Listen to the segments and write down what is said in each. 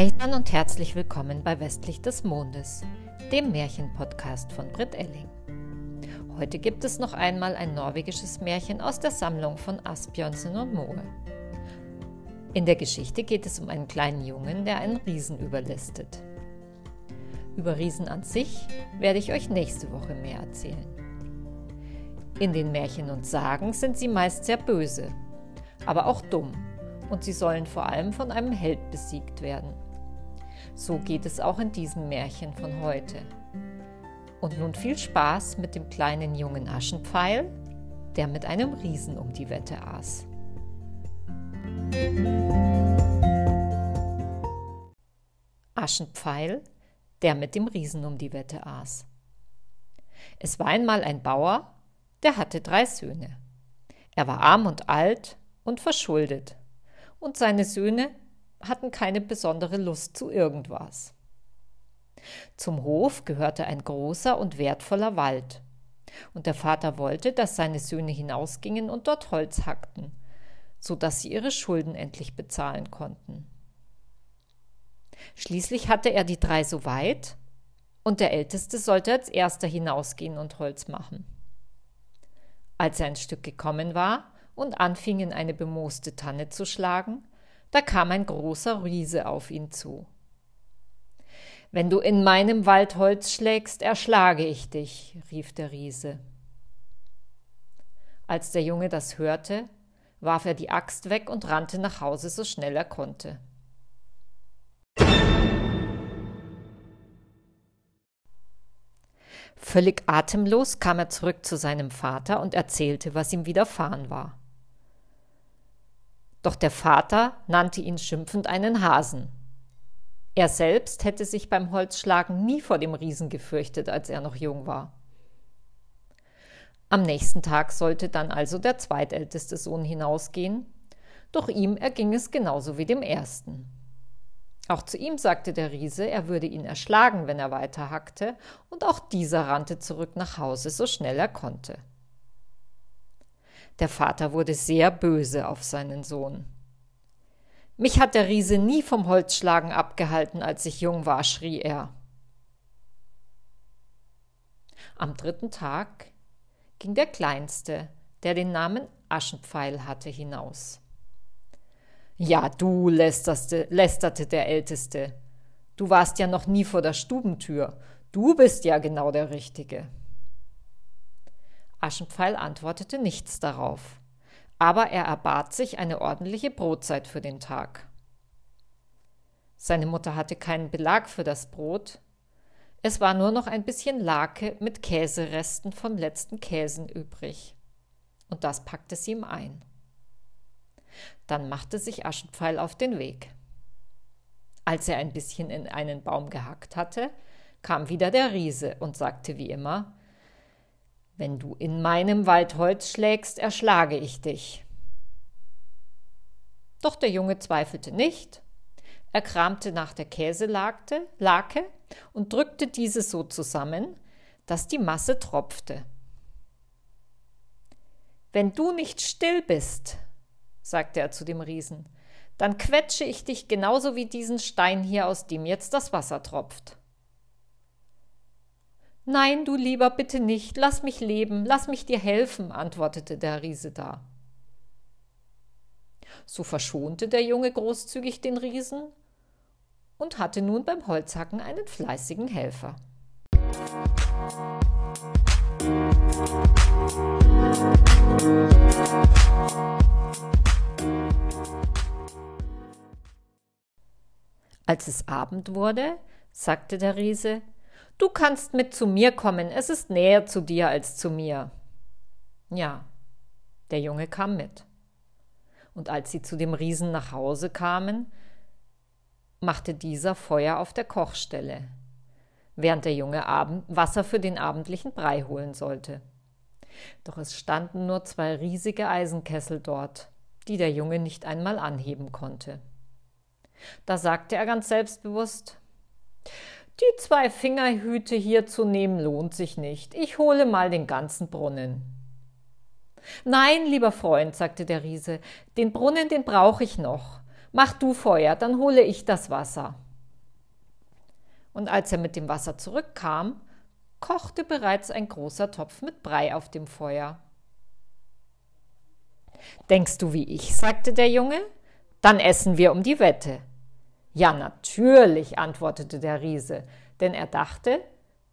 Hey dann und herzlich willkommen bei Westlich des Mondes, dem Märchenpodcast von Britt Elling. Heute gibt es noch einmal ein norwegisches Märchen aus der Sammlung von Asbjörnsen und Moe. In der Geschichte geht es um einen kleinen Jungen, der einen Riesen überlistet. Über Riesen an sich werde ich euch nächste Woche mehr erzählen. In den Märchen und Sagen sind sie meist sehr böse, aber auch dumm und sie sollen vor allem von einem Held besiegt werden. So geht es auch in diesem Märchen von heute. Und nun viel Spaß mit dem kleinen jungen Aschenpfeil, der mit einem Riesen um die Wette aß. Aschenpfeil, der mit dem Riesen um die Wette aß. Es war einmal ein Bauer, der hatte drei Söhne. Er war arm und alt und verschuldet und seine Söhne hatten keine besondere Lust zu irgendwas. Zum Hof gehörte ein großer und wertvoller Wald, und der Vater wollte, dass seine Söhne hinausgingen und dort Holz hackten, so dass sie ihre Schulden endlich bezahlen konnten. Schließlich hatte er die drei so weit, und der Älteste sollte als erster hinausgehen und Holz machen. Als er ein Stück gekommen war, und anfing in eine bemooste Tanne zu schlagen, da kam ein großer Riese auf ihn zu. Wenn du in meinem Wald Holz schlägst, erschlage ich dich, rief der Riese. Als der Junge das hörte, warf er die Axt weg und rannte nach Hause so schnell er konnte. Völlig atemlos kam er zurück zu seinem Vater und erzählte, was ihm widerfahren war. Doch der Vater nannte ihn schimpfend einen Hasen. Er selbst hätte sich beim Holzschlagen nie vor dem Riesen gefürchtet, als er noch jung war. Am nächsten Tag sollte dann also der zweitälteste Sohn hinausgehen, doch ihm erging es genauso wie dem ersten. Auch zu ihm sagte der Riese, er würde ihn erschlagen, wenn er weiter hackte, und auch dieser rannte zurück nach Hause, so schnell er konnte. Der Vater wurde sehr böse auf seinen Sohn. Mich hat der Riese nie vom Holzschlagen abgehalten, als ich jung war, schrie er. Am dritten Tag ging der Kleinste, der den Namen Aschenpfeil hatte, hinaus. Ja, du lästerte, lästerte der Älteste. Du warst ja noch nie vor der Stubentür. Du bist ja genau der Richtige. Aschenpfeil antwortete nichts darauf, aber er erbat sich eine ordentliche Brotzeit für den Tag. Seine Mutter hatte keinen Belag für das Brot, es war nur noch ein bisschen Lake mit Käseresten von letzten Käsen übrig. Und das packte sie ihm ein. Dann machte sich Aschenpfeil auf den Weg. Als er ein bisschen in einen Baum gehackt hatte, kam wieder der Riese und sagte wie immer wenn du in meinem Wald Holz schlägst, erschlage ich dich. Doch der Junge zweifelte nicht. Er kramte nach der Käselake Lake und drückte diese so zusammen, dass die Masse tropfte. Wenn du nicht still bist, sagte er zu dem Riesen, dann quetsche ich dich genauso wie diesen Stein hier, aus dem jetzt das Wasser tropft. Nein, du lieber, bitte nicht, lass mich leben, lass mich dir helfen, antwortete der Riese da. So verschonte der Junge großzügig den Riesen und hatte nun beim Holzhacken einen fleißigen Helfer. Als es Abend wurde, sagte der Riese Du kannst mit zu mir kommen, es ist näher zu dir als zu mir. Ja, der Junge kam mit. Und als sie zu dem Riesen nach Hause kamen, machte dieser Feuer auf der Kochstelle, während der Junge Abend Wasser für den abendlichen Brei holen sollte. Doch es standen nur zwei riesige Eisenkessel dort, die der Junge nicht einmal anheben konnte. Da sagte er ganz selbstbewusst die zwei Fingerhüte hier zu nehmen lohnt sich nicht. Ich hole mal den ganzen Brunnen. Nein, lieber Freund, sagte der Riese, den Brunnen, den brauche ich noch. Mach du Feuer, dann hole ich das Wasser. Und als er mit dem Wasser zurückkam, kochte bereits ein großer Topf mit Brei auf dem Feuer. Denkst du wie ich? sagte der Junge. Dann essen wir um die Wette. Ja, natürlich, antwortete der Riese, denn er dachte,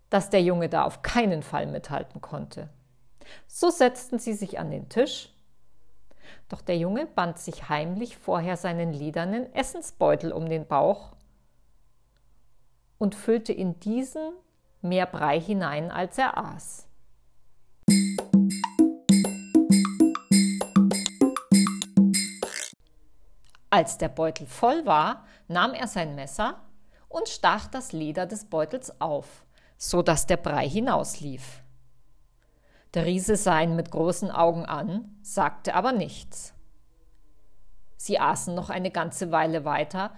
dass der Junge da auf keinen Fall mithalten konnte. So setzten sie sich an den Tisch, doch der Junge band sich heimlich vorher seinen liedernen Essensbeutel um den Bauch und füllte in diesen mehr Brei hinein, als er aß. Als der Beutel voll war, nahm er sein Messer und stach das Leder des Beutels auf, so dass der Brei hinauslief. Der Riese sah ihn mit großen Augen an, sagte aber nichts. Sie aßen noch eine ganze Weile weiter,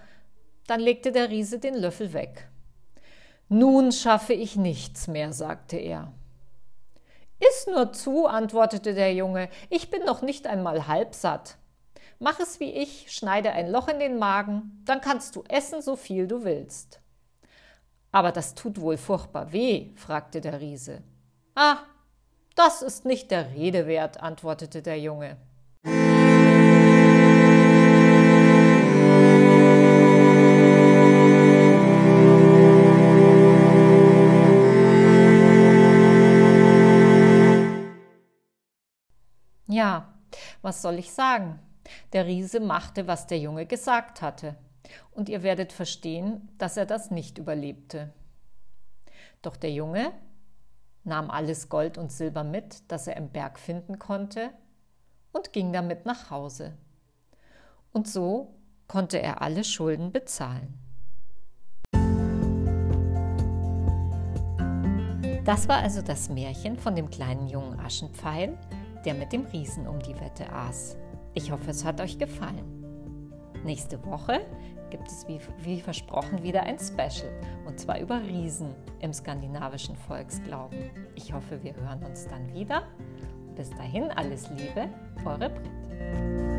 dann legte der Riese den Löffel weg. Nun schaffe ich nichts mehr, sagte er. Iss nur zu, antwortete der Junge, ich bin noch nicht einmal halb satt. Mach es wie ich, schneide ein Loch in den Magen, dann kannst du essen, so viel du willst. Aber das tut wohl furchtbar weh, fragte der Riese. Ah, das ist nicht der Rede wert, antwortete der Junge. Ja, was soll ich sagen? Der Riese machte, was der Junge gesagt hatte. Und ihr werdet verstehen, dass er das nicht überlebte. Doch der Junge nahm alles Gold und Silber mit, das er im Berg finden konnte, und ging damit nach Hause. Und so konnte er alle Schulden bezahlen. Das war also das Märchen von dem kleinen jungen Aschenpfeil, der mit dem Riesen um die Wette aß. Ich hoffe, es hat euch gefallen. Nächste Woche gibt es wie, wie, versprochen wieder ein Special und zwar über Riesen im skandinavischen Volksglauben. Ich hoffe, wir hören uns dann wieder. Bis dahin alles Liebe, eure Britt.